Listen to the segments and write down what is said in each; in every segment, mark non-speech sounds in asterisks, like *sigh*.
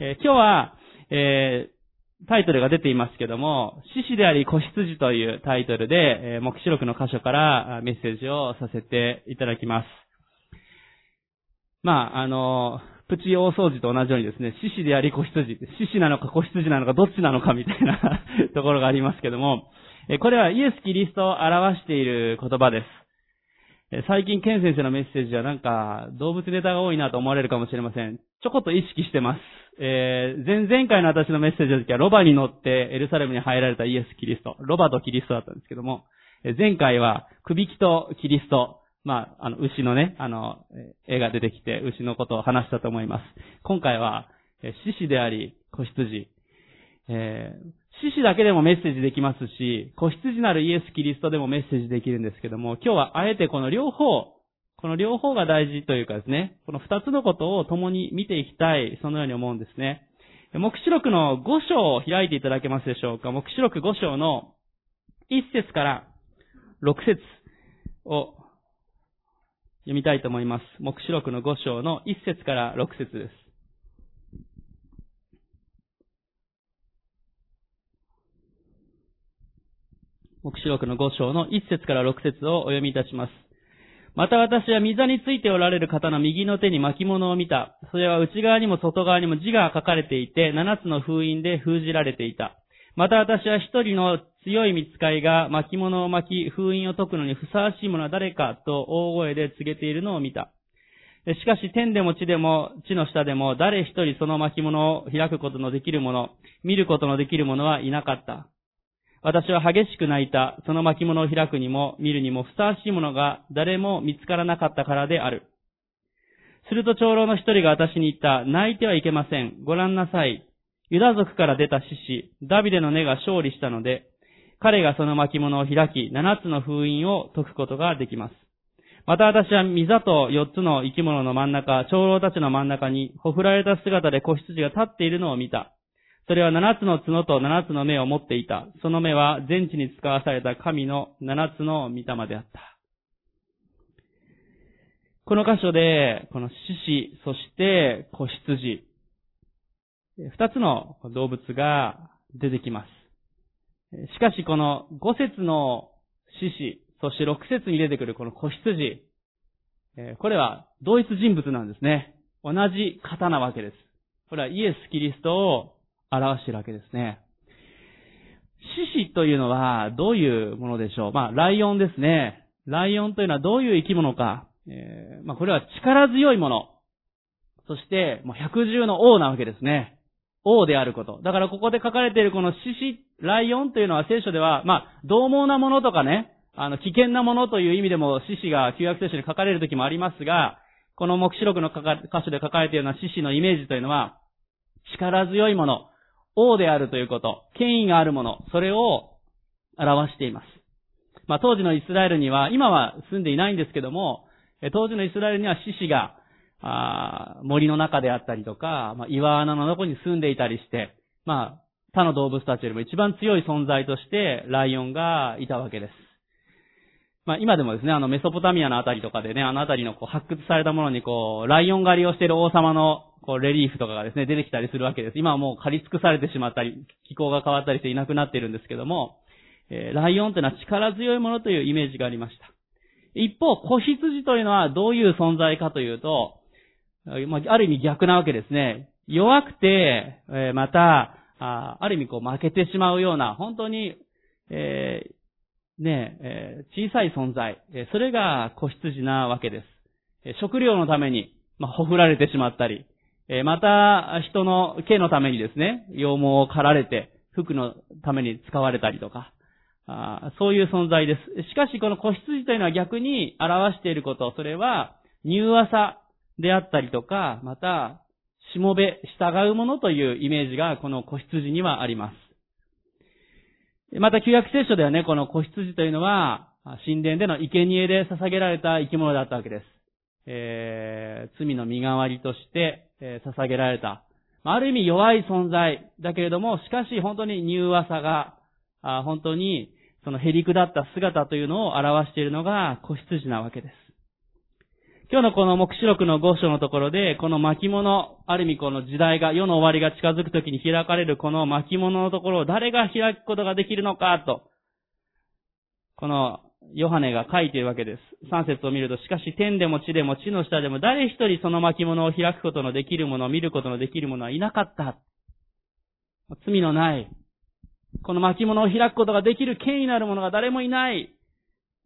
えー今日は、えータイトルが出ていますけども、獅子であり子羊というタイトルで、えー、目視録の箇所からメッセージをさせていただきます。まあ、あの、プチ大掃除と同じようにですね、獅子であり子羊、獅子なのか子羊なのかどっちなのかみたいな *laughs* ところがありますけども、えこれはイエス・キリストを表している言葉です。最近、ケン先生のメッセージはなんか、動物ネタが多いなと思われるかもしれません。ちょこっと意識してます。えー前々回の私のメッセージの時は、ロバに乗ってエルサレムに入られたイエス・キリスト。ロバとキリストだったんですけども、前回は、首木とキリスト。まあ、あの、牛のね、あの、絵が出てきて、牛のことを話したと思います。今回は、え獅子であり、子羊。えー獅子だけでもメッセージできますし、子羊なるイエス・キリストでもメッセージできるんですけども、今日はあえてこの両方、この両方が大事というかですね、この二つのことを共に見ていきたい、そのように思うんですね。目視録の5章を開いていただけますでしょうか？目視録5章の1節から6節を読みたいと思います。目視録の5章の1節から6節です。目視録の5章の1節から6節をお読みいたします。また私は溝についておられる方の右の手に巻物を見た。それは内側にも外側にも字が書かれていて、七つの封印で封じられていた。また私は一人の強い見つかいが巻物を巻き、封印を解くのにふさわしいものは誰かと大声で告げているのを見た。しかし天でも地でも地の下でも誰一人その巻物を開くことのできる者、見ることのできる者はいなかった。私は激しく泣いた。その巻物を開くにも見るにもふさわしいものが誰も見つからなかったからである。すると長老の一人が私に言った。泣いてはいけません。ご覧なさい。ユダ族から出た獅子、ダビデの根が勝利したので、彼がその巻物を開き、七つの封印を解くことができます。また私は御座と四つの生き物の真ん中、長老たちの真ん中に、ほふられた姿で子羊が立っているのを見た。それは七つの角と七つの目を持っていた。その目は全地に使わされた神の七つの御霊であった。この箇所で、この獅子、そして子羊、二つの動物が出てきます。しかしこの五節の獅子、そして六節に出てくるこの子羊、これは同一人物なんですね。同じ方なわけです。これはイエス・キリストを表しているわけですね。獅子というのはどういうものでしょう？まあ、ライオンですね。ライオンというのはどういう生き物か？えーまあ、これは力強いもの。そして、もう百獣の王なわけですね。王であること。だからここで書かれているこの獅子、ライオンというのは聖書では、まあ、獰猛なものとかね、あの、危険なものという意味でも獅子が旧約聖書に書かれる時もありますが、この目視録のか箇所で書かれているような獅子のイメージというのは、力強いもの、王であるということ、権威があるもの、それを表しています。まあ当時のイスラエルには、今は住んでいないんですけども、当時のイスラエルには獅子が、あ森の中であったりとか、まあ、岩穴の中に住んでいたりして、まあ、他の動物たちよりも一番強い存在として、ライオンがいたわけです。まあ今でもですね、あのメソポタミアのあたりとかでね、あのあたりのこう発掘されたものにこう、ライオン狩りをしている王様のこうレリーフとかがですね、出てきたりするわけです。今はもう狩り尽くされてしまったり、気候が変わったりしていなくなっているんですけども、えーライオンというのは力強いものというイメージがありました。一方、子羊というのはどういう存在かというと、まあ、ある意味逆なわけですね。弱くて、えーまた、あある意味こう負けてしまうような、本当に、えーねえ、小さい存在、それが子羊なわけです。食料のために、まあ、ほふられてしまったり、また、人の毛のためにですね、羊毛を刈られて、服のために使われたりとか、そういう存在です。しかし、この子羊というのは逆に表していること、それは、柔和さであったりとか、また、しもべ、従うものというイメージが、この子羊にはあります。また、旧約聖書ではね、この子羊というのは、神殿での生贄で捧げられた生き物だったわけです。えー罪の身代わりとして、えー捧げられた。ある意味弱い存在だけれども、しかし本当に柔和さが、あ本当にそのへりくだった姿というのを表しているのが子羊なわけです。今日のこの目視録の5章のところで、この巻物、ある意味この時代が、世の終わりが近づくときに開かれるこの巻物のところを誰が開くことができるのかと、このヨハネが書いているわけです。3節を見ると、しかし天でも地でも地の下でも誰一人その巻物を開くことのできるもの見ることのできるものはいなかった。罪のない、この巻物を開くことができる権威のある者が誰もいない。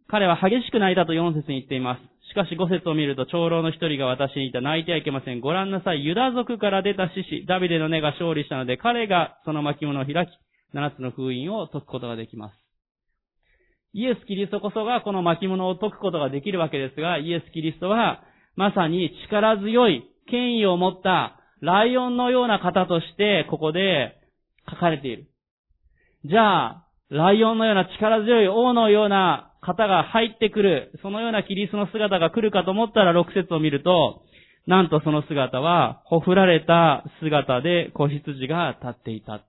彼は激しく泣いたと4節に言っています。しかし5節を見ると長老の一人が私にいた泣いてはいけません。ご覧なさい。ユダ族から出た獅子、ダビデの根が勝利したので、彼がその巻物を開き、七つの封印を解くことができます。イエス・キリストこそがこの巻物を解くことができるわけですが、イエス・キリストは、まさに力強い権威を持ったライオンのような方として、ここで書かれている。じゃあ、ライオンのような力強い王のような方が入ってくる、そのようなキリストの姿が来るかと思ったら6節を見ると、なんとその姿は、ほふられた姿で子羊が立っていた。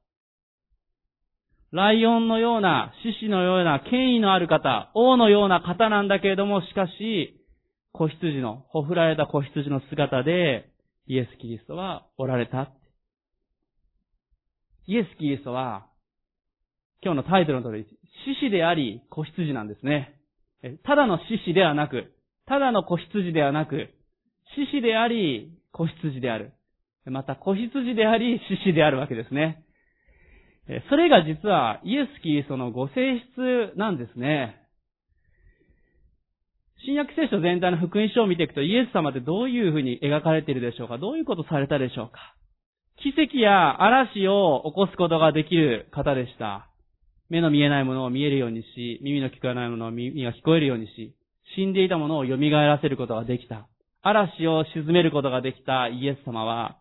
ライオンのような、獅子のような権威のある方、王のような方なんだけれども、しかし、子羊の、ほふられた子羊の姿で、イエス・キリストはおられた。イエス・キリストは、今日のタイトルの通り、獅子であり、子羊なんですね。ただの獅子ではなく、ただの子羊ではなく、獅子であり、子羊である。また、子羊であり、獅子であるわけですね。それが実は、イエス・キリストのご性質なんですね。新約聖書全体の福音書を見ていくと、イエス様ってどういうふうに描かれているでしょうか？どういうことされたでしょうか？奇跡や嵐を起こすことができる方でした。目の見えないものを見えるようにし、耳の聞こえないものを耳が聞こえるようにし、死んでいたものを蘇らせることができた。嵐を沈めることができたイエス様は、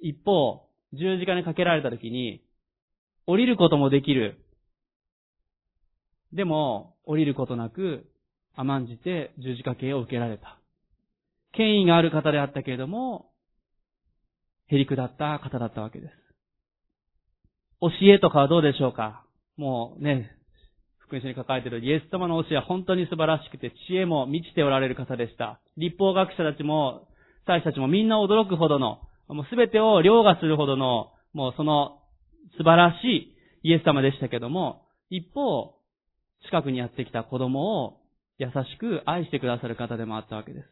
一方、十字架にかけられた時に、降りることもできる。でも、降りることなく、甘んじて十字架刑を受けられた。権威がある方であったけれども、へりくだった方だったわけです。教えとかはどうでしょうか？もうね、福音書に書かれているイエス様の教えは本当に素晴らしくて、知恵も満ちておられる方でした。立法学者たちも、祭司たちもみんな驚くほどの、もうすべてを凌駕するほどの、もうその素晴らしいイエス様でしたけども、一方、近くにやってきた子供を優しく愛してくださる方でもあったわけです。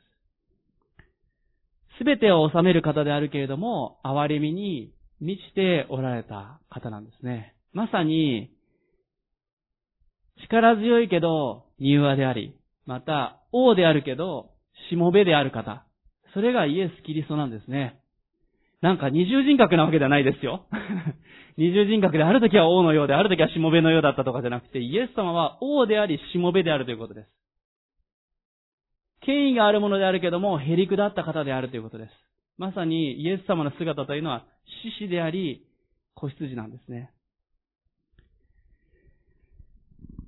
すべてを治める方であるけれども、憐れみに満ちておられた方なんですね。まさに、力強いけど、柔和であり、また、王であるけど、しもべである方。それがイエス・キリストなんですね。なんか二重人格なわけではないですよ。*laughs* 二重人格である時は王のようで、ある時はしもべのようだったとかじゃなくて、イエス様は王であり、しもべであるということです。権威があるものであるけども、へりくだった方であるということです。まさにイエス様の姿というのは、獅子であり、子羊なんですね。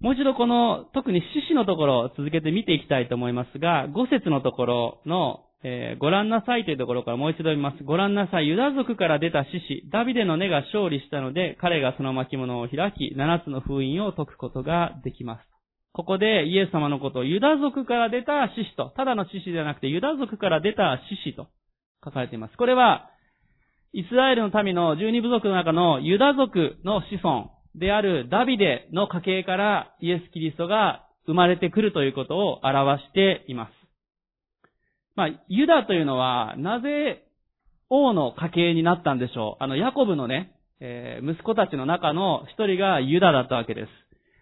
もう一度この、特に獅子のところを続けて見ていきたいと思いますが、五節のところの、えー、ご覧なさいというところからもう一度見ます。ご覧なさい。ユダ族から出た獅子、ダビデの根が勝利したので、彼がその巻物を開き、七つの封印を解くことができます。ここでイエス様のことをユダ族から出た獅子と、ただの獅子ではなくてユダ族から出た獅子と書かれています。これは、イスラエルの民の十二部族の中のユダ族の子孫、であるダビデの家系からイエス・キリストが生まれてくるということを表しています。まあ、ユダというのは、なぜ王の家系になったんでしょう？あの、ヤコブのね、えー、息子たちの中の一人がユダだったわけです。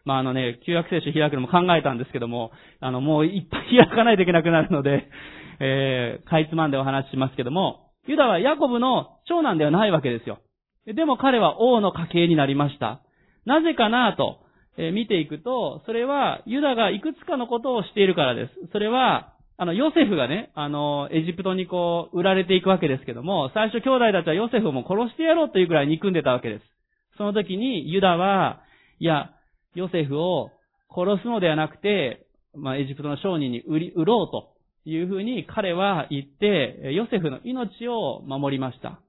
まあ、あのね、旧約聖書開くのも考えたんですけども、あの、もういっぱい開かないといけなくなるので、えー、かいつまんでお話ししますけども、ユダはヤコブの長男ではないわけですよ。でも彼は王の家系になりました。なぜかなと、え見ていくと、それはユダがいくつかのことをしているからです。それは、あの、ヨセフがね、あの、エジプトにこう、売られていくわけですけども、最初兄弟たちはヨセフをも殺してやろうというくらい憎んでたわけです。その時にユダは、いや、ヨセフを殺すのではなくて、まあ、エジプトの商人に売り、売ろうというふうに彼は言って、ヨセフの命を守りました。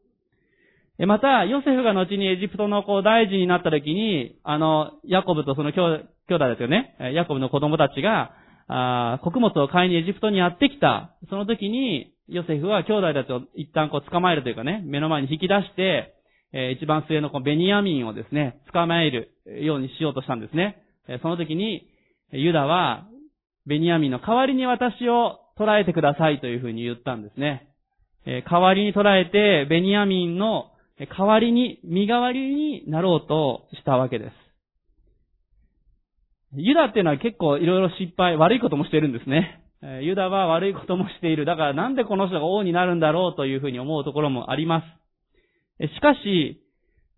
また、ヨセフが後にエジプトの大臣になった時に、あの、ヤコブとその兄弟ですよね。ヤコブの子供たちが、あ穀物を買いにエジプトにやってきた。その時に、ヨセフは兄弟たちを一旦こう捕まえるというかね、目の前に引き出して、え、一番末のこのベニヤミンをですね、捕まえるようにしようとしたんですね。え、その時に、ユダは、ベニヤミンの代わりに私を捕らえてくださいというふうに言ったんですね。え、代わりに捕らえて、ベニヤミンの代わりに、身代わりになろうとしたわけです。ユダっていうのは結構いろいろ失敗、悪いこともしてるんですね。ユダは悪いこともしている。だからなんでこの人が王になるんだろうというふうに思うところもあります。しかし、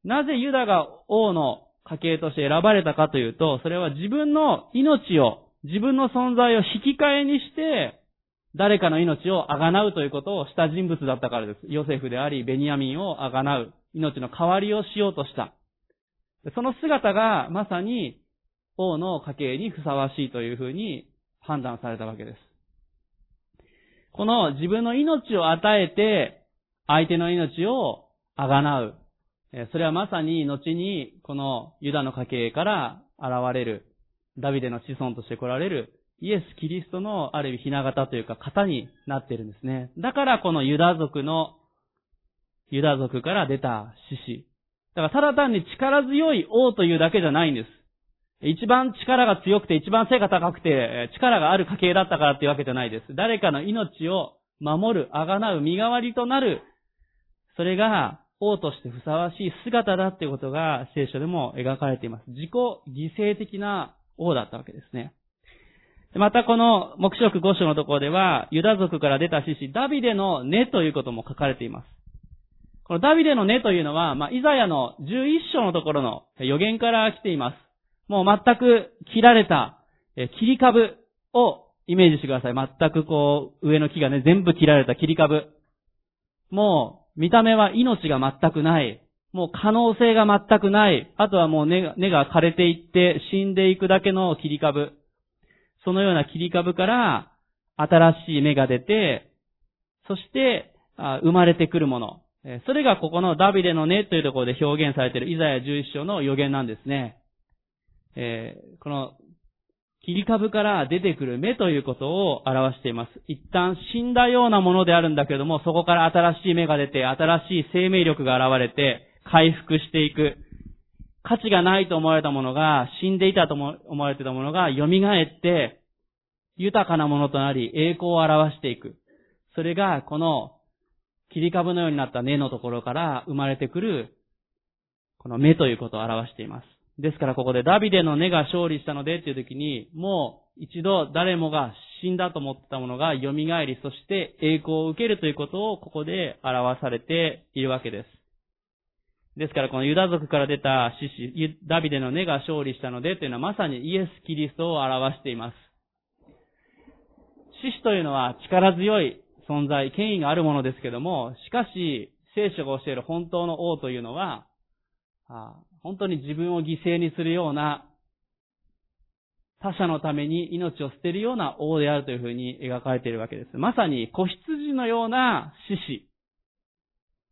なぜユダが王の家系として選ばれたかというと、それは自分の命を、自分の存在を引き換えにして、誰かの命をあがなうということをした人物だったからです。ヨセフであり、ベニヤミンをあがなう。命の代わりをしようとした。その姿がまさに王の家系にふさわしいというふうに判断されたわけです。この自分の命を与えて相手の命をあがなう。それはまさに後にこのユダの家系から現れるダビデの子孫として来られるイエス・キリストのある意味ひな形というか型になっているんですね。だからこのユダ族の、ユダ族から出た獅子。だからただ単に力強い王というだけじゃないんです。一番力が強くて、一番背が高くて、力がある家系だったからっていうわけじゃないです。誰かの命を守る、あがなう、身代わりとなる、それが王としてふさわしい姿だっていうことが聖書でも描かれています。自己犠牲的な王だったわけですね。またこの目視録5章のところでは、ユダ族から出た獅子、ダビデの根ということも書かれています。このダビデの根というのは、まあ、イザヤの11章のところの予言から来ています。もう全く切られた、切り株をイメージしてください。全くこう、上の木がね、全部切られた切り株。もう、見た目は命が全くない。もう可能性が全くない。あとはもう根が枯れていって死んでいくだけの切り株。そのような切り株から新しい芽が出て、そして生まれてくるもの。それがここのダビデの根というところで表現されているイザヤ11章の予言なんですね。えー、この切り株から出てくる芽ということを表しています。一旦死んだようなものであるんだけども、そこから新しい芽が出て、新しい生命力が現れて、回復していく。価値がないと思われたものが、死んでいたと思われていたものが蘇って、豊かなものとなり、栄光を表していく。それが、この、切り株のようになった根のところから生まれてくる、この芽ということを表しています。ですからここでダビデの根が勝利したのでっていう時に、もう一度誰もが死んだと思ってたものが蘇り、そして栄光を受けるということをここで表されているわけです。ですからこのユダ族から出た獅子、ダビデの根が勝利したのでというのはまさにイエス・キリストを表しています。獅子というのは力強い存在、権威があるものですけども、しかし、聖書が教える本当の王というのは、本当に自分を犠牲にするような、他者のために命を捨てるような王であるというふうに描かれているわけです。まさに子羊のような獅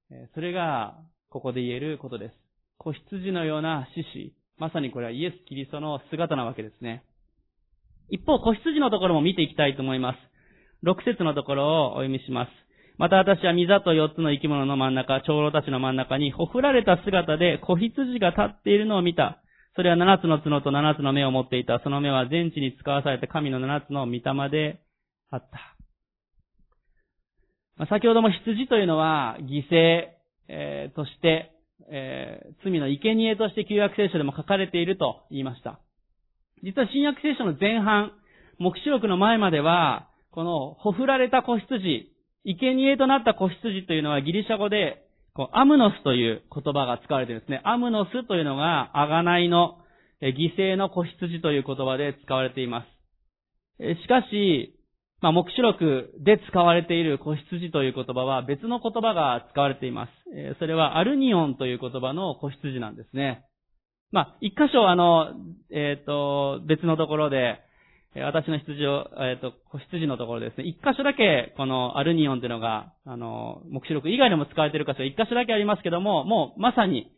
子。それが、ここで言えることです。子羊のような獅子。まさにこれはイエス・キリストの姿なわけですね。一方、子羊のところも見ていきたいと思います。6節のところをお読みします。また私は溝と四つの生き物の真ん中、長老たちの真ん中に、ほふられた姿で子羊が立っているのを見た。それは七つの角と七つの目を持っていた。その目は全地に使わされた神の七つの御霊であった。先ほども羊というのは、犠牲、えー、として、えー、罪の生贄として旧約聖書でも書かれていると言いました。実は新約聖書の前半、目視録の前までは、この、ほふられた子羊、生贄となった子羊というのはギリシャ語で、こうアムノスという言葉が使われているんですね。アムノスというのが、あがないの、犠牲の子羊という言葉で使われています。しかし、まあ、目視録で使われている子羊という言葉は別の言葉が使われています。えそれはアルニオンという言葉の子羊なんですね。まあ、一箇所あの、えっ、ー、と、別のところで、私の羊を、えっ、ー、と、子羊のところですね、一箇所だけ、このアルニオンというのが、あの、目視録以外でも使われている箇所、一箇所だけありますけども、もうまさに、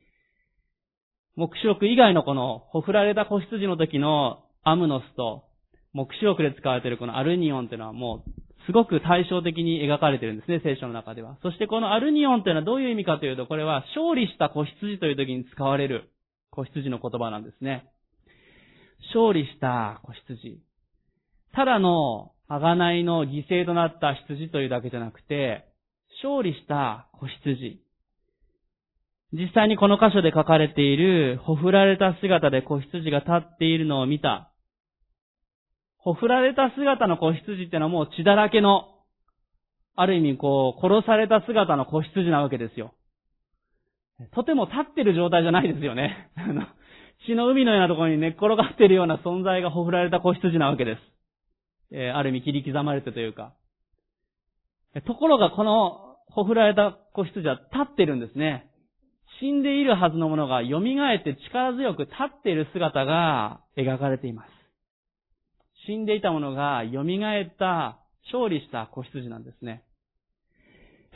目視録以外のこの、ほふられた子羊の時のアムノスと、目視録で使われているこのアルニオンというのはもう、すごく対照的に描かれているんですね、聖書の中では。そしてこのアルニオンというのはどういう意味かというと、これは勝利した子羊という時に使われる子羊の言葉なんですね。勝利した子羊。ただの贖いの犠牲となった羊というだけじゃなくて、勝利した子羊。実際にこの箇所で書かれている、ほふられた姿で子羊が立っているのを見た。ほふられた姿の子羊ってのはもう血だらけの、ある意味こう、殺された姿の子羊なわけですよ。とても立ってる状態じゃないですよね。*laughs* 血の海のようなところに寝っ転がってるような存在がほふられた子羊なわけです。えー、ある意味切り刻まれてというか。ところがこのほふられた子羊は立ってるんですね。死んでいるはずのものが蘇って力強く立っている姿が描かれています。死んでいたものが蘇った勝利した子羊なんですね。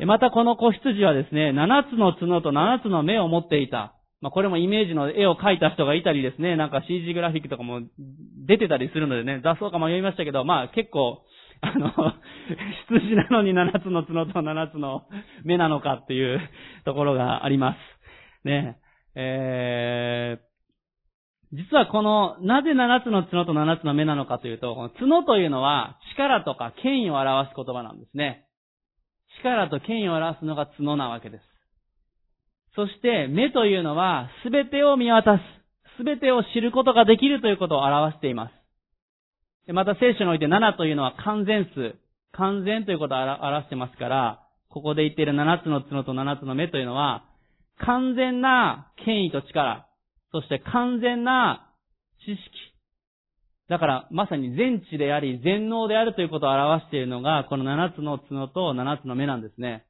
またこの子羊はですね、七つの角と七つの目を持っていた。まあ、これもイメージの絵を描いた人がいたりですね、なんか CG グラフィックとかも出てたりするのでね、雑草か迷いましたけど、まあ結構、あの、*laughs* 羊なのに七つの角と七つの目なのかっていうところがあります。ね。えー、実はこの、なぜ七つの角と七つの目なのかというと、この角というのは力とか権威を表す言葉なんですね。力と権威を表すのが角なわけです。そして目というのは全てを見渡す、全てを知ることができるということを表しています。また聖書において7というのは完全数、完全ということを表してますから、ここで言っている7つの角と7つの目というのは、完全な権威と力、そして完全な知識。だから、まさに全知であり、全能であるということを表しているのが、この7つの角と7つの目なんですね。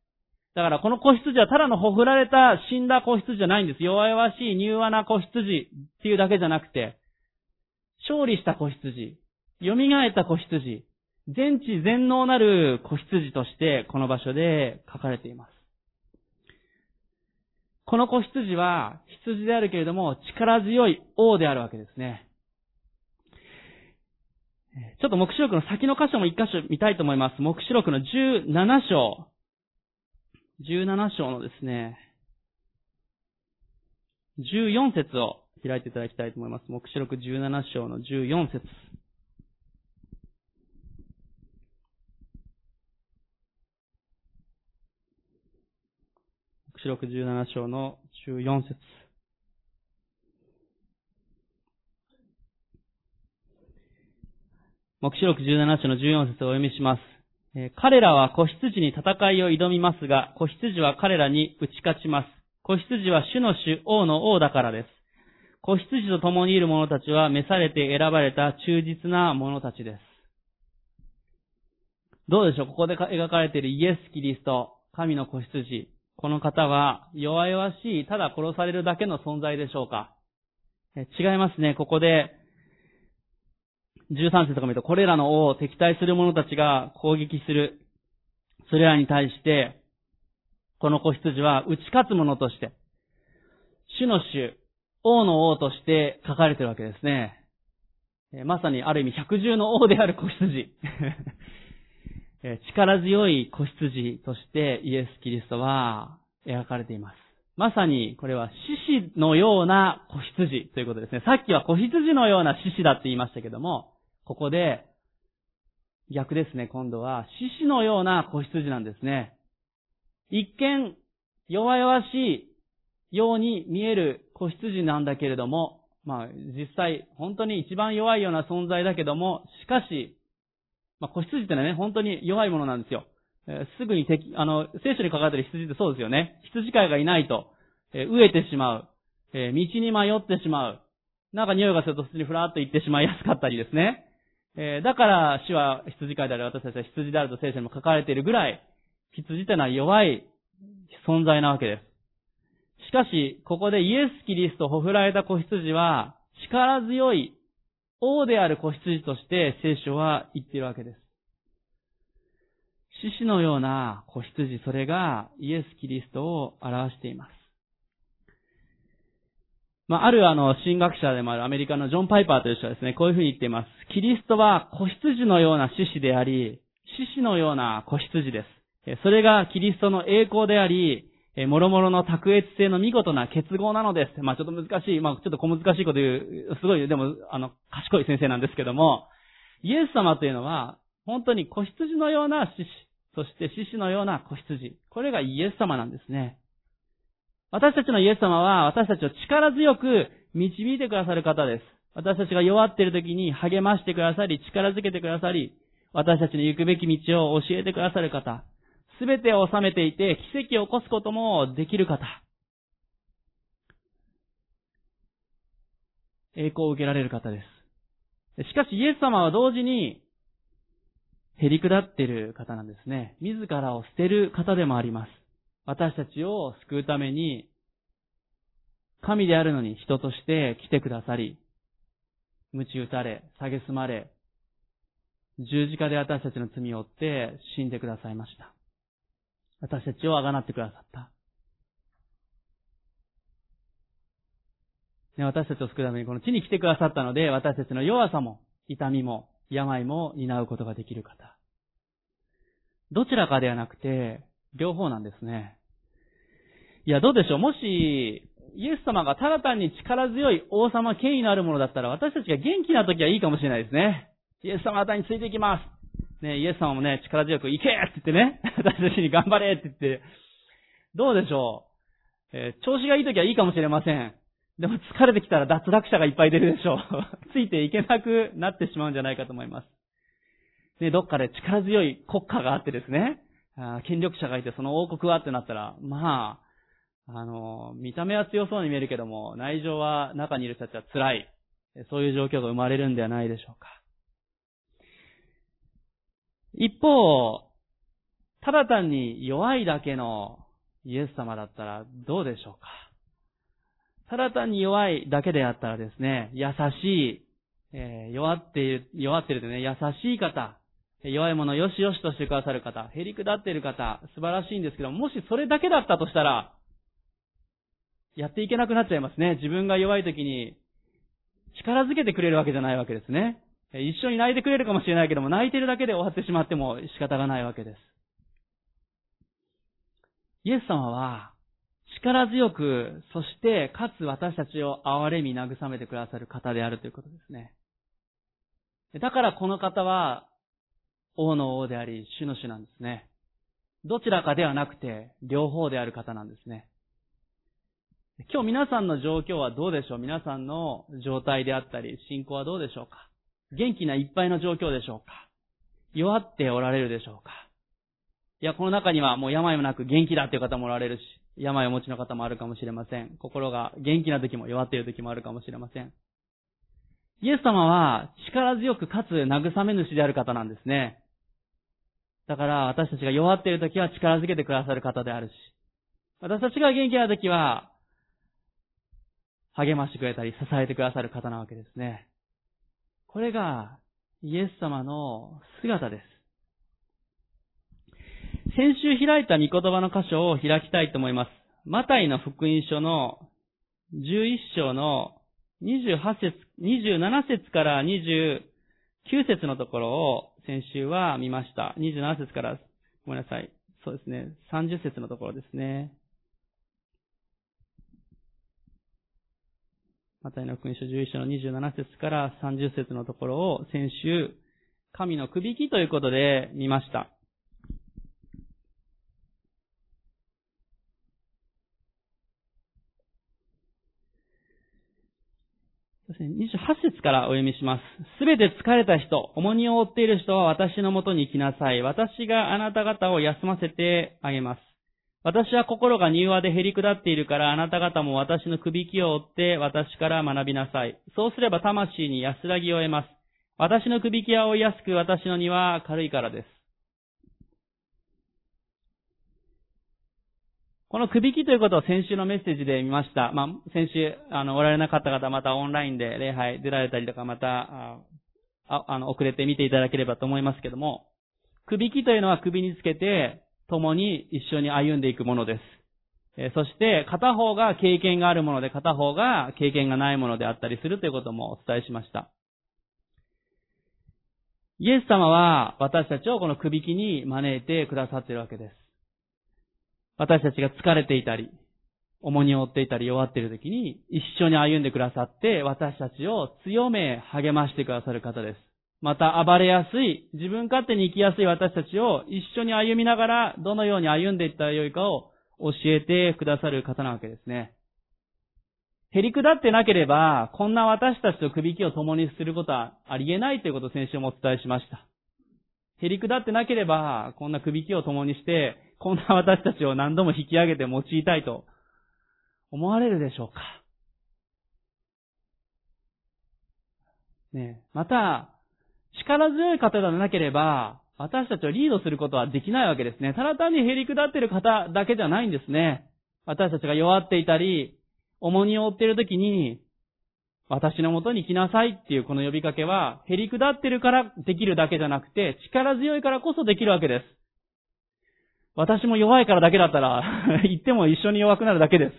だからこの子羊はただのほふられた死んだ子羊じゃないんです。弱々しい柔和な子羊っていうだけじゃなくて、勝利した子羊、蘇った子羊、全知全能なる子羊としてこの場所で書かれています。この子羊は羊であるけれども力強い王であるわけですね。ちょっと目視録の先の箇所も一箇所見たいと思います。目視録の17章。17章のですね、14節を開いていただきたいと思います。目視録17章の14節目視録17章の14節目視録17章の14節をお読みしますえ。彼らは子羊に戦いを挑みますが、子羊は彼らに打ち勝ちます。子羊は主の主、王の王だからです。子羊と共にいる者たちは召されて選ばれた忠実な者たちです。どうでしょう？ここで描かれているイエス・キリスト、神の子羊。この方は弱々しい、ただ殺されるだけの存在でしょうか違いますね。ここで13節とか見ると、これらの王を敵対する者たちが攻撃する。それらに対して、この子羊は打ち勝つ者として、主の主、王の王として書かれているわけですね。まさにある意味百獣の王である子羊。力強い子羊としてイエス・キリストは描かれています。まさにこれは獅子のような子羊ということですね。さっきは子羊のような獅子だって言いましたけども、ここで、逆ですね、今度は、獅子のような子羊なんですね。一見、弱々しいように見える子羊なんだけれども、まあ、実際、本当に一番弱いような存在だけども、しかし、まあ、子羊ってのはね、本当に弱いものなんですよ。えー、すぐに敵、あの、聖書に書かれてる羊ってそうですよね。羊飼いがいないと、えー、飢えてしまう。えー、道に迷ってしまう。なんか匂いがすると普通にふらっと行ってしまいやすかったりですね。えー、だから死は羊飼いである私たちは羊であると聖書にも書かれているぐらい、羊というのは弱い存在なわけです。しかし、ここでイエス・キリストをほふられた子羊は、力強い王である子羊として聖書は言っているわけです。獅子のような子羊、それがイエス・キリストを表しています。まあ、あるあの、神学者でもあるアメリカのジョン・パイパーという人はですね、こういうふうに言っています。キリストは子羊のような獅子であり、獅子のような子羊です。それがキリストの栄光であり、もろもろの卓越性の見事な結合なのです。まあちょっと難しい、まあちょっと小難しいこと言う、すごい、でも、あの、賢い先生なんですけども、イエス様というのは、本当に子羊のような獅子、そして獅子のような子羊。これがイエス様なんですね。私たちのイエス様は、私たちを力強く導いてくださる方です。私たちが弱っている時に励ましてくださり、力づけてくださり、私たちの行くべき道を教えてくださる方。すべてを収めていて、奇跡を起こすこともできる方。栄光を受けられる方です。しかし、イエス様は同時に、へりくだっている方なんですね。自らを捨てる方でもあります。私たちを救うために、神であるのに人として来てくださり、鞭打たれ、蔑まれ、十字架で私たちの罪を負って死んでくださいました。私たちをあがなってくださった。ね私たちを救うためにこの地に来てくださったので、私たちの弱さも、痛みも、病も担うことができる方。どちらかではなくて、両方なんですね。いや、どうでしょうもし、イエス様がただ単に力強い王様、権威のあるものだったら、私たちが元気な時はいいかもしれないですね。イエス様あたりについていきます。ね、イエス様もね、力強く、行けって言ってね、*laughs* 私たちに頑張れって言って、どうでしょう、えー、調子がいい時はいいかもしれません。でも疲れてきたら脱落者がいっぱい出るでしょう。*laughs* ついていけなくなってしまうんじゃないかと思います。ね、どっかで力強い国家があってですね、あ権力者がいてその王国はってなったら、まあ、あの、見た目は強そうに見えるけども、内情は中にいる人たちは辛い。そういう状況が生まれるんではないでしょうか。一方、ただ単に弱いだけのイエス様だったらどうでしょうか？ただ単に弱いだけであったらですね、優しい、えー、弱っている、弱ってるとね、優しい方、弱い者をよしよしとしてくださる方、へりくだっている方、素晴らしいんですけども、しそれだけだったとしたら、やっていけなくなっちゃいますね。自分が弱い時に力づけてくれるわけじゃないわけですね。一緒に泣いてくれるかもしれないけども、泣いてるだけで終わってしまっても仕方がないわけです。イエス様は、力強く、そして、かつ私たちを憐れみ慰めてくださる方であるということですね。だからこの方は、王の王であり、主の主なんですね。どちらかではなくて、両方である方なんですね。今日皆さんの状況はどうでしょう？皆さんの状態であったり、信仰はどうでしょうか？元気ないっぱいの状況でしょうか？弱っておられるでしょうか？いや、この中にはもう病もなく元気だっていう方もおられるし、病をお持ちの方もあるかもしれません。心が元気な時も弱っている時もあるかもしれません。イエス様は力強くかつ慰め主である方なんですね。だから私たちが弱っている時は力づけてくださる方であるし、私たちが元気な時は励ましてくれたり支えてくださる方なわけですね。これがイエス様の姿です。先週開いた御言葉の箇所を開きたいと思います。マタイの福音書の11章の28節、27節から29節のところを先週は見ました。27節から、ごめんなさい。そうですね。30節のところですね。マタイの福音書11章の27節から30節のところを先週、神のくびきということで見ました。28節からお読みします。すべて疲れた人、重荷を負っている人は私のもとに来なさい。私があなた方を休ませてあげます。私は心が柔和で減り下っているから、あなた方も私のくびきを追って私から学びなさい。そうすれば魂に安らぎを得ます。私のくびきは追いやすく、私の荷は軽いからです。このくびきということを先週のメッセージで見ました。まあ、先週、あの、おられなかった方、またオンラインで礼拝出られたりとか、また、ああの、遅れて見ていただければと思いますけども、くびきというのは首につけて、共に一緒に歩んでいくものです。そして片方が経験があるもので片方が経験がないものであったりするということもお伝えしました。イエス様は私たちをこの首輝に招いてくださっているわけです。私たちが疲れていたり、重荷を負っていたり弱っている時に一緒に歩んでくださって私たちを強め励ましてくださる方です。また暴れやすい、自分勝手に生きやすい私たちを一緒に歩みながらどのように歩んでいったらよいかを教えてくださる方なわけですね。へりくだってなければ、こんな私たちと首輝きを共にすることはありえないということを先週もお伝えしました。へりくだってなければ、こんな首輝きを共にして、こんな私たちを何度も引き上げて用いたいと思われるでしょうか。ねまた、力強い方でなければ、私たちをリードすることはできないわけですね。ただ単にへりくだってる方だけじゃないんですね。私たちが弱っていたり、重荷を負っているときに、私のもとに来なさいっていうこの呼びかけは、へりくだってるからできるだけじゃなくて、力強いからこそできるわけです。私も弱いからだけだったら *laughs* 言っても一緒に弱くなるだけです。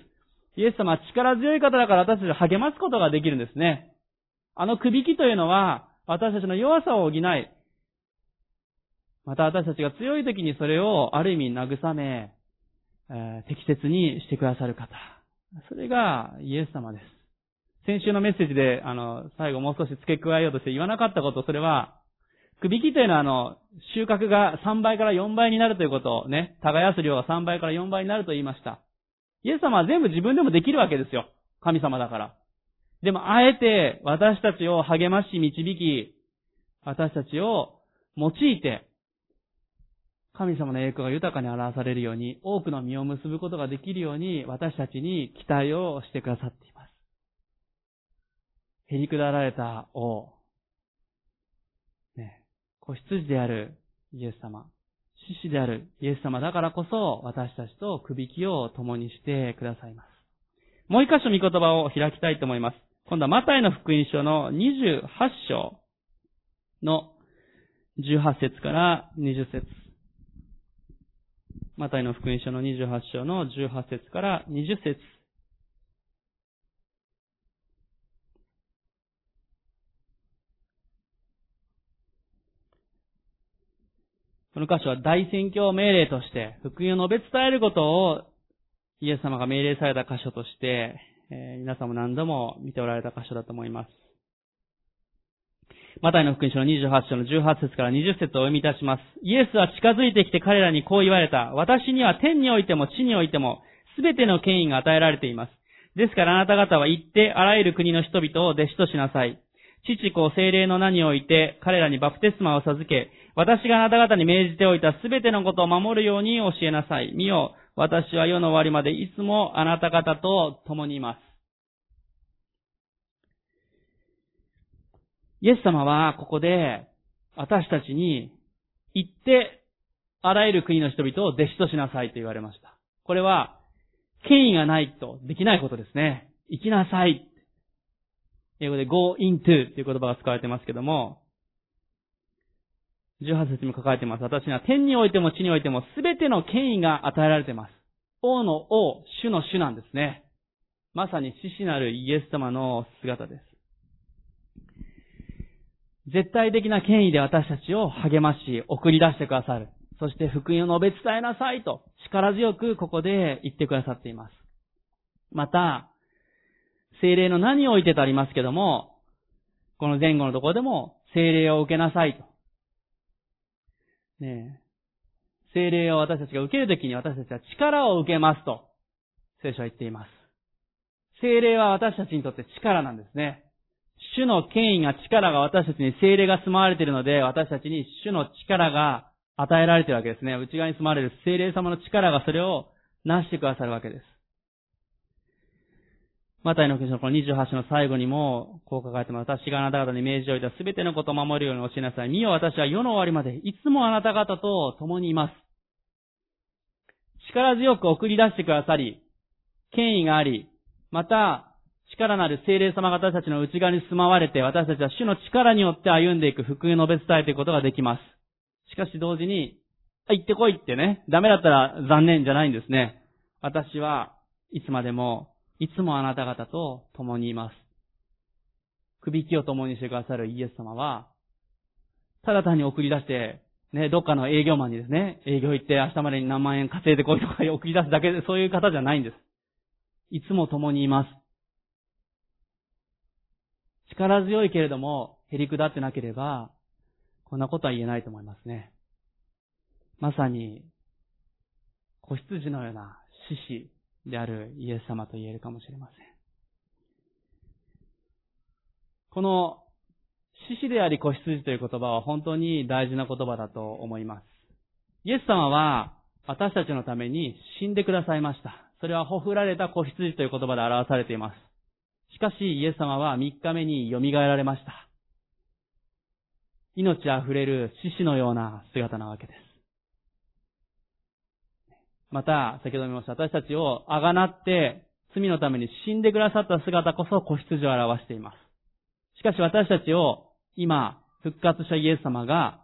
イエス様は力強い方だから私たちを励ますことができるんですね。あの首輝というのは、私たちの弱さを補い、また私たちが強い時にそれをある意味慰め、え、適切にしてくださる方。それがイエス様です。先週のメッセージで、あの、最後もう少し付け加えようとして言わなかったこと、それは、首切というのはあの、収穫が3倍から4倍になるということをね、耕す量が3倍から4倍になると言いました。イエス様は全部自分でもできるわけですよ。神様だから。でも、あえて私たちを励まし導き、私たちを用いて、神様の栄光が豊かに表されるように、多くの実を結ぶことができるように、私たちに期待をしてくださっています。へりくだられた王。ね、子羊であるイエス様。獅子であるイエス様だからこそ、私たちと首輝きを共にしてくださいます。もう一箇所見言葉を開きたいと思います。今度はマタイの福音書の28章の18節から20節。マタイの福音書の28章の18節から20節。この箇所は大宣教命令として、福音を述べ伝えることをイエス様が命令された箇所として、えー、皆さんも何度も見ておられた箇所だと思います。マタイの福音書の28章の18節から20節をお読みいたします。イエスは近づいてきて彼らにこう言われた。私には天においても地においても、すべての権威が与えられています。ですからあなた方は行ってあらゆる国の人々を弟子としなさい。父子精霊の名において彼らにバプテスマを授け、私があなた方に命じておいたすべてのことを守るように教えなさい。見よ、私は世の終わりまでいつもあなた方と共にいます。イエス様はここで私たちに行ってあらゆる国の人々を弟子としなさいと言われました。これは権威がないとできないことですね。行きなさい。英語で go into という言葉が使われてますけども、18節にも書かれています。私には天においても地においても全ての権威が与えられています。王の王、主の主なんですね。まさに死死なるイエス様の姿です。絶対的な権威で私たちを励まし、送り出してくださる。そして福音を述べ伝えなさいと力強くここで言ってくださっています。また、精霊の何においてとありますけども、この前後のところでも精霊を受けなさいと。ねえ精霊を私たちが受けるときに私たちは力を受けますと、聖書は言っています。精霊は私たちにとって力なんですね。主の権威が力が私たちに精霊が住まわれているので、私たちに主の力が与えられているわけですね。内側に住まわれる精霊様の力がそれをなしてくださるわけです。マタイの福音書のこの28の最後にも、こう書かれてます。私があなた方に命じておいたすべてのことを守るように教えなさい。見よ私は世の終わりまで、いつもあなた方と共にいます。力強く送り出してくださり、権威があり、また、力なる精霊様が私たちの内側に住まわれて、私たちは主の力によって歩んでいく福音を述べ伝えていくことができます。しかし同時に、あ、行ってこいってね、ダメだったら残念じゃないんですね。私はいつまでも、いつもあなた方と共にいます。首輝を共にしてくださるイエス様は、ただ単に送り出して、ね、どっかの営業マンにですね、営業行って明日までに何万円稼いでこいとか送り出すだけで、そういう方じゃないんです。いつも共にいます。力強いけれども、へり下ってなければ、こんなことは言えないと思いますね。まさに、子羊のような獅子であるイエス様と言えるかもしれません。この、獅子であり子羊という言葉は本当に大事な言葉だと思います。イエス様は私たちのために死んでくださいました。それはほふられた子羊という言葉で表されています。しかし、イエス様は3日目に蘇られました。命あふれる獅子のような姿なわけです。また、先ほど見ました、私たちをあがなって罪のために死んでくださった姿こそ子羊を表しています。しかし私たちを今、復活したイエス様が、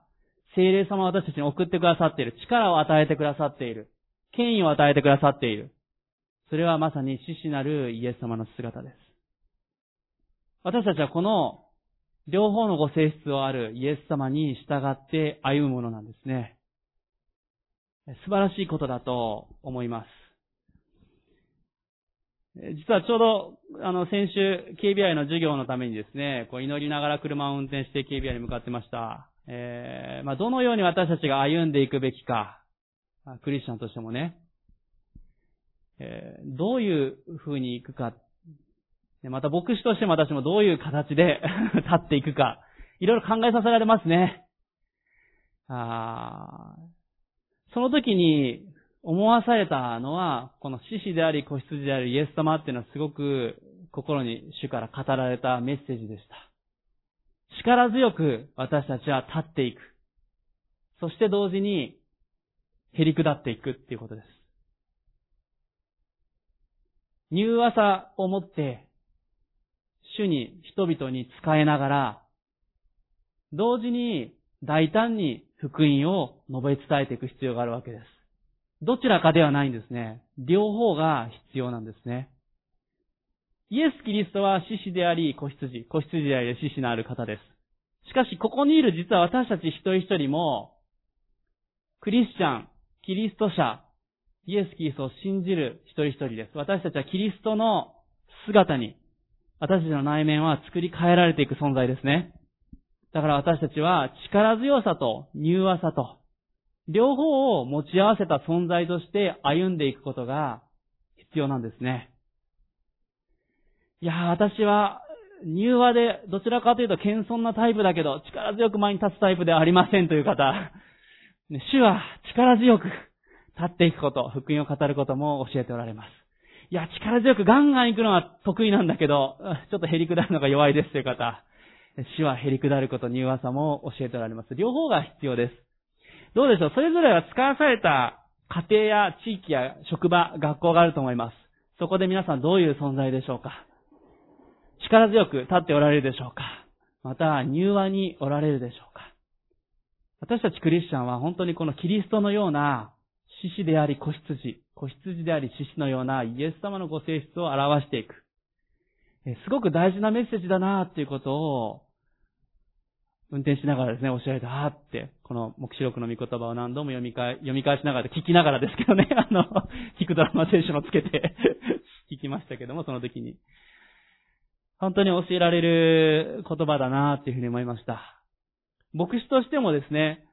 精霊様を私たちに送ってくださっている。力を与えてくださっている。権威を与えてくださっている。それはまさに死死なるイエス様の姿です。私たちはこの両方のご性質をあるイエス様に従って歩むものなんですね。素晴らしいことだと思います。実はちょうど、あの、先週、KBI の授業のためにですね、こう祈りながら車を運転して KBI に向かってました。えー、まあ、どのように私たちが歩んでいくべきか、クリスチャンとしてもね、えー、どういう風に行くか、また牧師としても私もどういう形で *laughs* 立っていくか、いろいろ考えさせられますね。あその時に思わされたのは、この獅子であり子羊であるイエス様っていうのはすごく心に主から語られたメッセージでした。力強く私たちは立っていく。そして同時に、減り下っていくっていうことです。柔和さを持って、主に人々に使えながら、同時に大胆に福音を述べ伝えていく必要があるわけです。どちらかではないんですね。両方が必要なんですね。イエス・キリストは獅子であり、子羊、子羊であり、獅子のある方です。しかし、ここにいる実は私たち一人一人も、クリスチャン、キリスト者、イエス・キリストを信じる一人一人です。私たちはキリストの姿に、私たちの内面は作り変えられていく存在ですね。だから私たちは力強さと柔和さと、両方を持ち合わせた存在として歩んでいくことが必要なんですね。いや私は柔和でどちらかというと謙遜なタイプだけど力強く前に立つタイプではありませんという方、主は力強く立っていくこと、福音を語ることも教えておられます。いや、力強くガンガン行くのは得意なんだけど、ちょっと減り下るのが弱いですという方、死は減り下ること、柔和さも教えておられます。両方が必要です。どうでしょう？それぞれが使わされた家庭や地域や職場、学校があると思います。そこで皆さんどういう存在でしょうか？力強く立っておられるでしょうか？また、柔和におられるでしょうか？私たちクリスチャンは本当にこのキリストのような獅子であり子羊、子羊であり獅子のようなイエス様のご性質を表していく。すごく大事なメッセージだなっていうことを、運転しながらですね、教えられて、あーって、この目視録の御言葉を何度も読み返、読み返しながら、聞きながらですけどね、*laughs* あの、聞くドラマ聖書もつけて *laughs* 聞きましたけども、その時に。本当に教えられる言葉だなっていうふうに思いました。牧師としてもですね、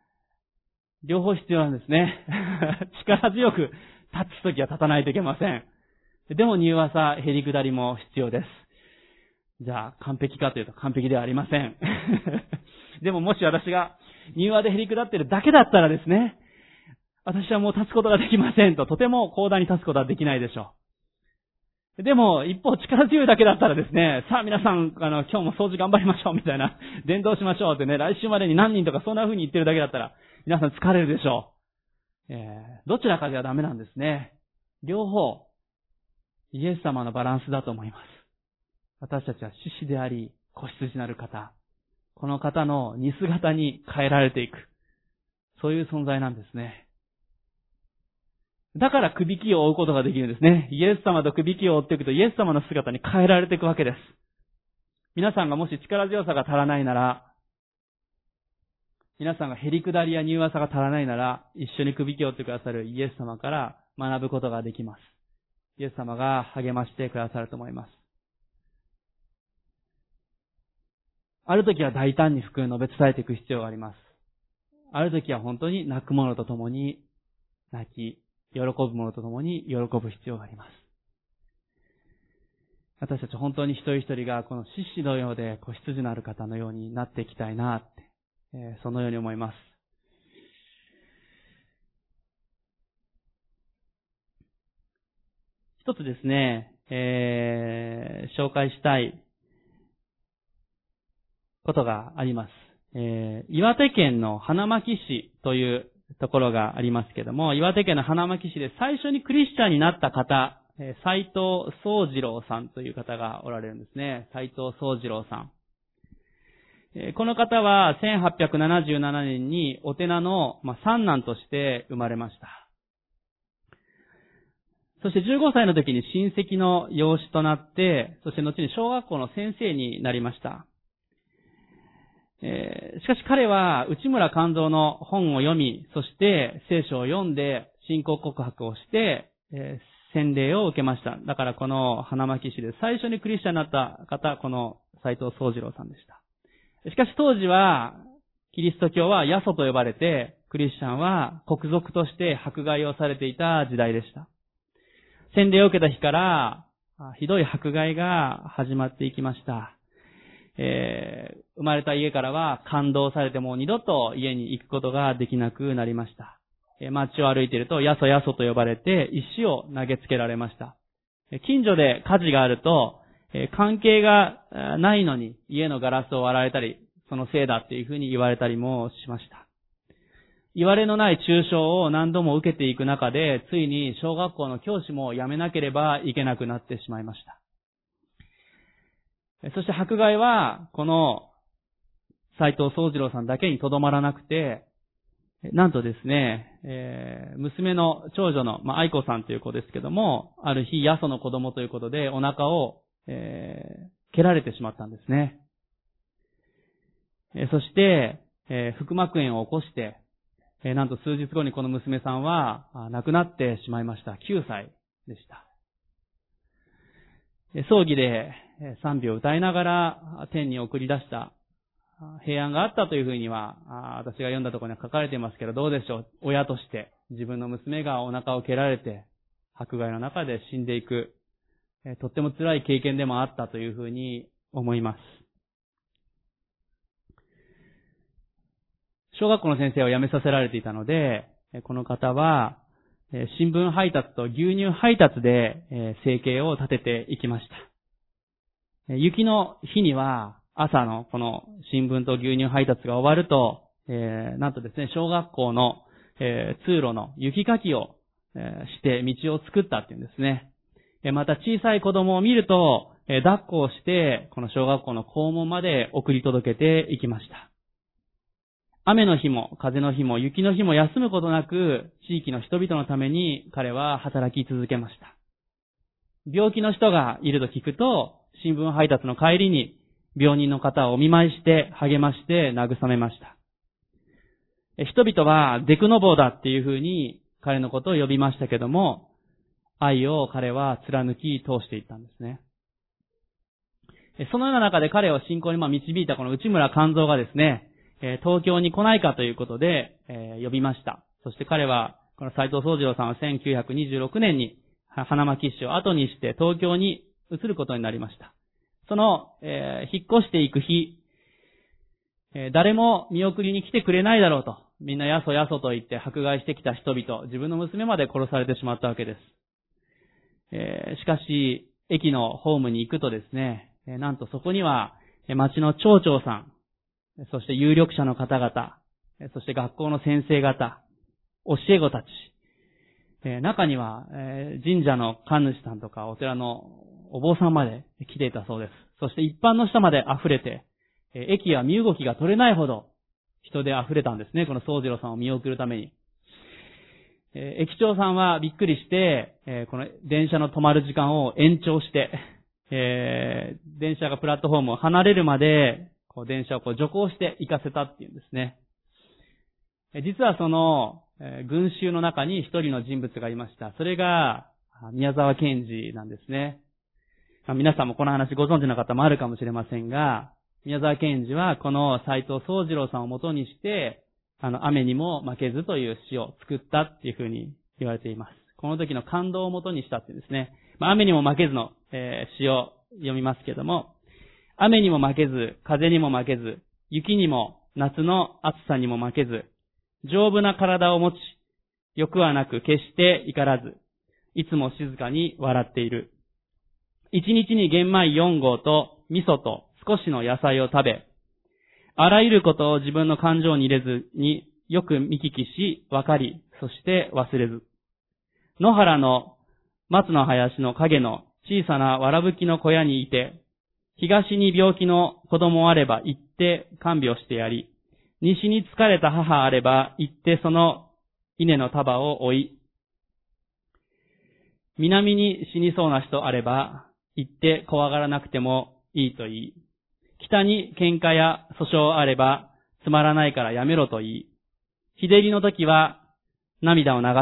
両方必要なんですね。*laughs* 力強く立つときは立たないといけません。でも柔和さ、へり下りも必要です。じゃあ、完璧かというと完璧ではありません。でももし私が柔和でへり下ってるだけだったらですね、私はもう立つことができませんと、とても高段に立つことはできないでしょう。でも、一方力強いだけだったらですね、さあ皆さん、あの、今日も掃除頑張りましょうみたいな、*laughs* 伝道しましょうってね、来週までに何人とかそんな風に言ってるだけだったら、皆さん疲れるでしょう。えー、どちらかではダメなんですね。両方、イエス様のバランスだと思います。私たちは獅子であり、子羊なる方。この方の似姿に変えられていく。そういう存在なんですね。だから首輝を追うことができるんですね。イエス様と首輝を追っていくとイエス様の姿に変えられていくわけです。皆さんがもし力強さが足らないなら、皆さんがへりくだりや柔和さが足らないなら、一緒に首輝を追ってくださるイエス様から学ぶことができます。イエス様が励ましてくださると思います。ある時は大胆に福音を述べ伝えていく必要があります。ある時は本当に泣く者と共に泣き、喜ぶ者と共に喜ぶ必要があります。私たち本当に一人一人がこの獅子のようで子羊のある方のようになっていきたいなって、えー、そのように思います。一つですね、えー、紹介したいことがあります。えー、岩手県の花巻市というところがありますけども、岩手県の花巻市で最初にクリスチャンになった方、斎藤宗次郎さんという方がおられるんですね。斎藤宗次郎さん。えこの方は1877年にお寺のま三男として生まれました。そして15歳の時に親戚の養子となって、そして後に小学校の先生になりました。えー、しかし彼は内村勘三の本を読み、そして聖書を読んで信仰告白をして、えー、洗礼を受けました。だからこの花巻市で最初にクリスチャンになった方、この斎藤宗次郎さんでした。しかし当時は、キリスト教はヤソと呼ばれて、クリスチャンは国賊として迫害をされていた時代でした。洗礼を受けた日から、ひどい迫害が始まっていきました。えー、生まれた家からは感動されてもう二度と家に行くことができなくなりました。えー、街を歩いていると、やそやそと呼ばれて石を投げつけられました。えー、近所で火事があると、えー、関係がないのに家のガラスを割られたり、そのせいだっていうふうに言われたりもしました。言われのない抽象を何度も受けていく中で、ついに小学校の教師も辞めなければいけなくなってしまいました。そして迫害は、この、斎藤宗次郎さんだけにとどまらなくて、なんとですね、えー、娘の長女の、まあ、愛子さんという子ですけども、ある日、ヤソの子供ということで、お腹を、えー、蹴られてしまったんですね。えー、そして、え、腹膜炎を起こして、え、なんと数日後にこの娘さんは、亡くなってしまいました。9歳でした。葬儀で賛美を歌いながら天に送り出した平安があったというふうには、私が読んだところには書かれていますけど、どうでしょう？親として自分の娘がお腹を蹴られて、迫害の中で死んでいく、とっても辛い経験でもあったというふうに思います。小学校の先生を辞めさせられていたので、この方は、新聞配達と牛乳配達で生計を立てていきました。雪の日には朝のこの新聞と牛乳配達が終わると、えー、なんとですね、小学校の、えー、通路の雪かきを、えー、して道を作ったっていうんですね。また小さい子供を見ると、え抱っこをして、この小学校の校門まで送り届けていきました。雨の日も風の日も雪の日も休むことなく地域の人々のために彼は働き続けました。病気の人がいると聞くと、新聞配達の帰りに病人の方をお見舞いして励まして慰めました。人々はデクノボーだっていうふうに彼のことを呼びましたけども、愛を彼は貫き通していったんですね。そのような中で彼を信仰に導いたこの内村勘三がですね、東京に来ないかということで、呼びました。そして彼は、この斎藤宗次郎さんは1926年に花巻市を後にして東京に移ることになりました。その、えー、引っ越していく日、えー、誰も見送りに来てくれないだろうと、みんなやそやそと言って迫害してきた人々、自分の娘まで殺されてしまったわけです。えー、しかし、駅のホームに行くとですね、えなんとそこには、え町の町長さん、そして有力者の方々、そして学校の先生方、教え子たち、中には神社の神主さんとかお寺のお坊さんまで来ていたそうです。そして一般の人まで溢れて、駅や身動きが取れないほど人で溢れたんですね。この宗次郎さんを見送るために。駅長さんはびっくりして、この電車の止まる時間を延長して、電車がプラットフォームを離れるまで、電車をこう徐行して行かせたっていうんですね。実はその、群衆の中に一人の人物がいました。それが、宮沢賢治なんですね。皆さんもこの話ご存知の方もあるかもしれませんが、宮沢賢治はこの斎藤宗次郎さんを元にして、あの、雨にも負けずという詩を作ったっていうふうに言われています。この時の感動を元にしたっていうんですね。まあ、雨にも負けずの、えー詩を読みますけども、雨にも負けず、風にも負けず、雪にも夏の暑さにも負けず、丈夫な体を持ち、欲はなく決して怒らず、いつも静かに笑っている。一日に玄米4合と味噌と少しの野菜を食べ、あらゆることを自分の感情に入れずによく見聞きし、分かり、そして忘れず。野原の松の林の影の小さなわらぶきの小屋にいて、東に病気の子供あれば行って看病してやり、西に疲れた母あれば行ってその稲の束を追い、南に死にそうな人あれば行って怖がらなくてもいいと言い、北に喧嘩や訴訟あればつまらないからやめろと言い、日照りの時は涙を流し、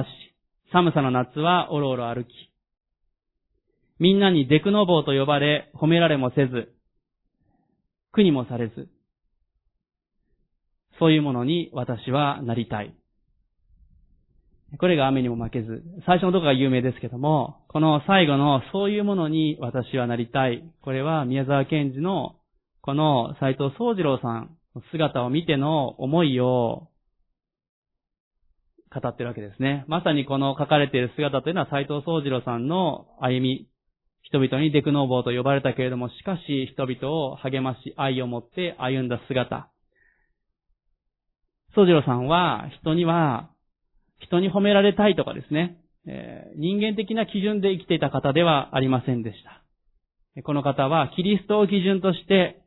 寒さの夏はおろおろ歩き、みんなにデクノボーと呼ばれ、褒められもせず、苦にもされず、そういうものに私はなりたい。これが雨にも負けず、最初のところが有名ですけども、この最後のそういうものに私はなりたい。これは宮沢賢治のこの斎藤宗次郎さんの姿を見ての思いを語ってるわけですね。まさにこの書かれている姿というのは斎藤宗次郎さんの歩み、人々にデクノーボーと呼ばれたけれども、しかし人々を励まし愛を持って歩んだ姿。宗次郎さんは人には、人に褒められたいとかですね、えー人間的な基準で生きていた方ではありませんでした。この方はキリストを基準として、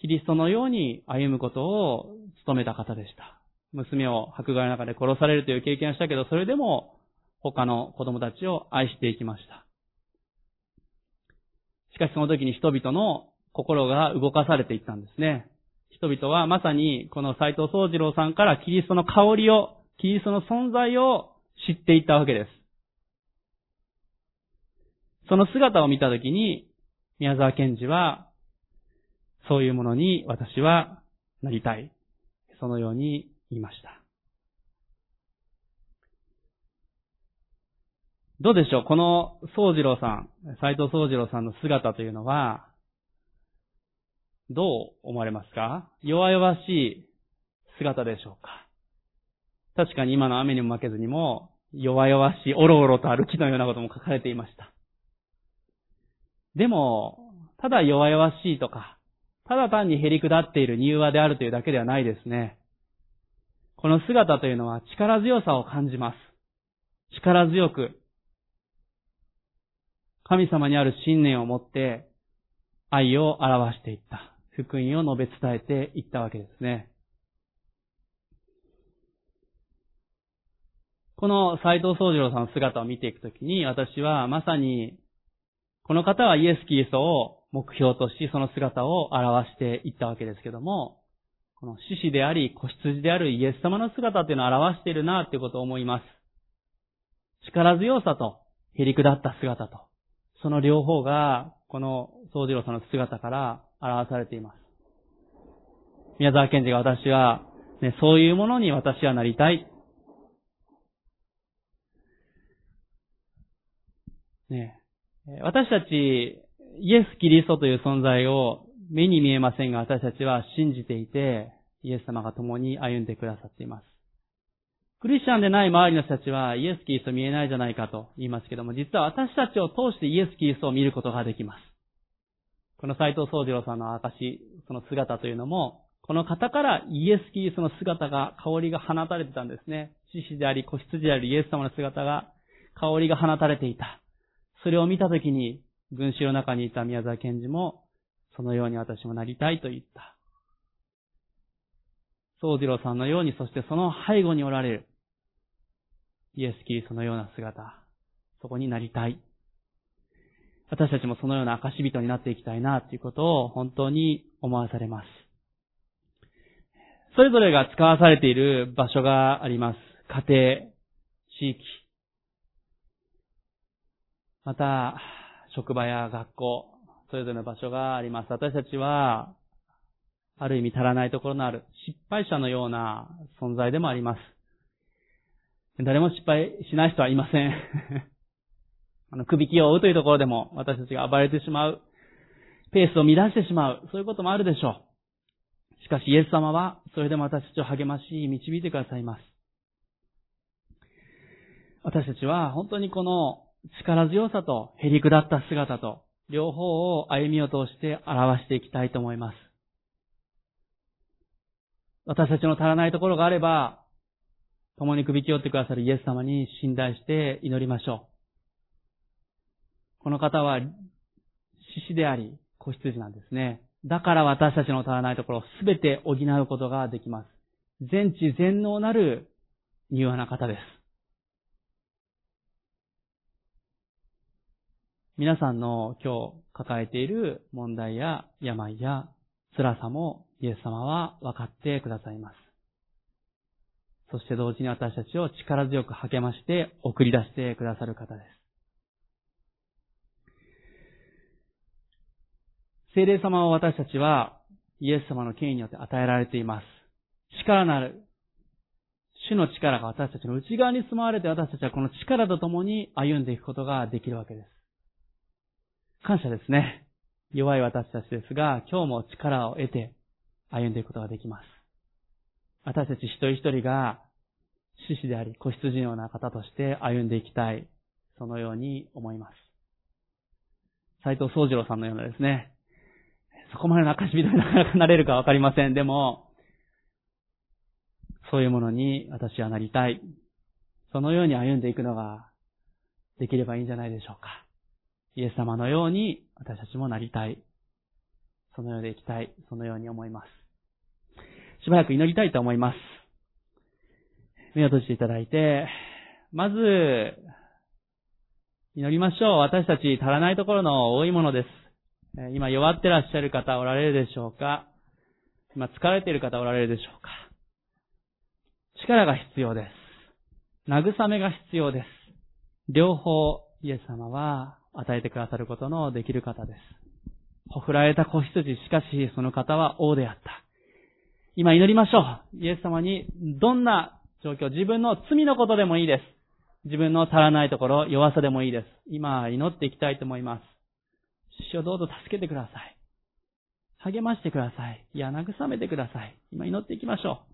キリストのように歩むことを務めた方でした。娘を迫害の中で殺されるという経験をしたけど、それでも他の子供たちを愛していきました。しかしその時に人々の心が動かされていったんですね。人々はまさにこの斎藤宗次郎さんからキリストの香りを、キリストの存在を知っていったわけです。その姿を見たときに、宮沢賢治は、そういうものに私はなりたい。そのように言いました。どうでしょう？この宗次郎さん、斎藤宗次郎さんの姿というのは、どう思われますか？弱々しい姿でしょうか？確かに今の雨にも負けずにも、弱々しい、おろおろと歩きのようなことも書かれていました。でも、ただ弱々しいとか、ただ単に減り下っている柔和であるというだけではないですね。この姿というのは力強さを感じます。力強く、神様にある信念を持って愛を表していった。福音を述べ伝えていったわけですね。この斎藤宗次郎さんの姿を見ていくときに、私はまさに、この方はイエス・キリストを目標とし、その姿を表していったわけですけども、この獅子であり、子羊であるイエス様の姿というのを表しているなということを思います。力強さと、へり下った姿と、その両方が、この宗次郎さんの姿から表されています。宮沢賢治が私は、ね、そういうものに私はなりたい。ね、私たち、イエス・キリストという存在を目に見えませんが、私たちは信じていて、イエス様が共に歩んでくださっています。クリスチャンでない周りの人たちは、イエス・キリスト見えないじゃないかと言いますけども、実は私たちを通してイエス・キリストを見ることができます。この斎藤宗次郎さんの証、その姿というのも、この方からイエス・キリストの姿が、香りが放たれてたんですね。獅子であり、子羊であるイエス様の姿が、香りが放たれていた。それを見たときに、群衆の中にいた宮沢賢治も、そのように私もなりたいと言った。宗次郎さんのように、そしてその背後におられる、イエス・キリストのような姿、そこになりたい。私たちもそのような証人になっていきたいな、ということを本当に思わされます。それぞれが使わされている場所があります。家庭、地域、また、職場や学校、それぞれの場所があります。私たちは、ある意味足らないところのある失敗者のような存在でもあります。誰も失敗しない人はいません。*laughs* あの、首輝を追うというところでも私たちが暴れてしまう。ペースを乱してしまう。そういうこともあるでしょう。しかしイエス様はそれでも私たちを励まし、導いてくださいます。私たちは本当にこの力強さとへり下った姿と両方を歩みを通して表していきたいと思います。私たちの足らないところがあれば、共に首き寄ってくださるイエス様に信頼して祈りましょう。この方は、獅子であり、子羊なんですね。だから私たちの足らないところをすべて補うことができます。全知全能なる柔和な方です。皆さんの今日抱えている問題や病や辛さもイエス様は分かってくださいます。そして同時に私たちを力強く励まして送り出してくださる方です。聖霊様を私たちはイエス様の権威によって与えられています。力なる、主の力が私たちの内側に住まわれて私たちはこの力と共に歩んでいくことができるわけです。感謝ですね。弱い私たちですが、今日も力を得て歩んでいくことができます。私たち一人一人が、獅子であり、子羊のような方として歩んでいきたい。そのように思います。斎藤宗次郎さんのようなですね、そこまでの証人になかなかなれるかわかりません。でも、そういうものに私はなりたい。そのように歩んでいくのができればいいんじゃないでしょうか。イエス様のように私たちもなりたい。そのようでいきたい。そのように思います。しばらく祈りたいと思います。目を閉じていただいて、まず、祈りましょう。私たち足らないところの多いものです。今弱ってらっしゃる方おられるでしょうか？今疲れている方おられるでしょうか？力が必要です。慰めが必要です。両方、イエス様は与えてくださることのできる方です。ほふられた子羊、しかしその方は王であった。今祈りましょう。イエス様にどんな状況、自分の罪のことでもいいです。自分の足らないところ、弱さでもいいです。今祈っていきたいと思います。主をどうぞ助けてください。励ましてください。いや、慰めてください。今祈っていきましょう。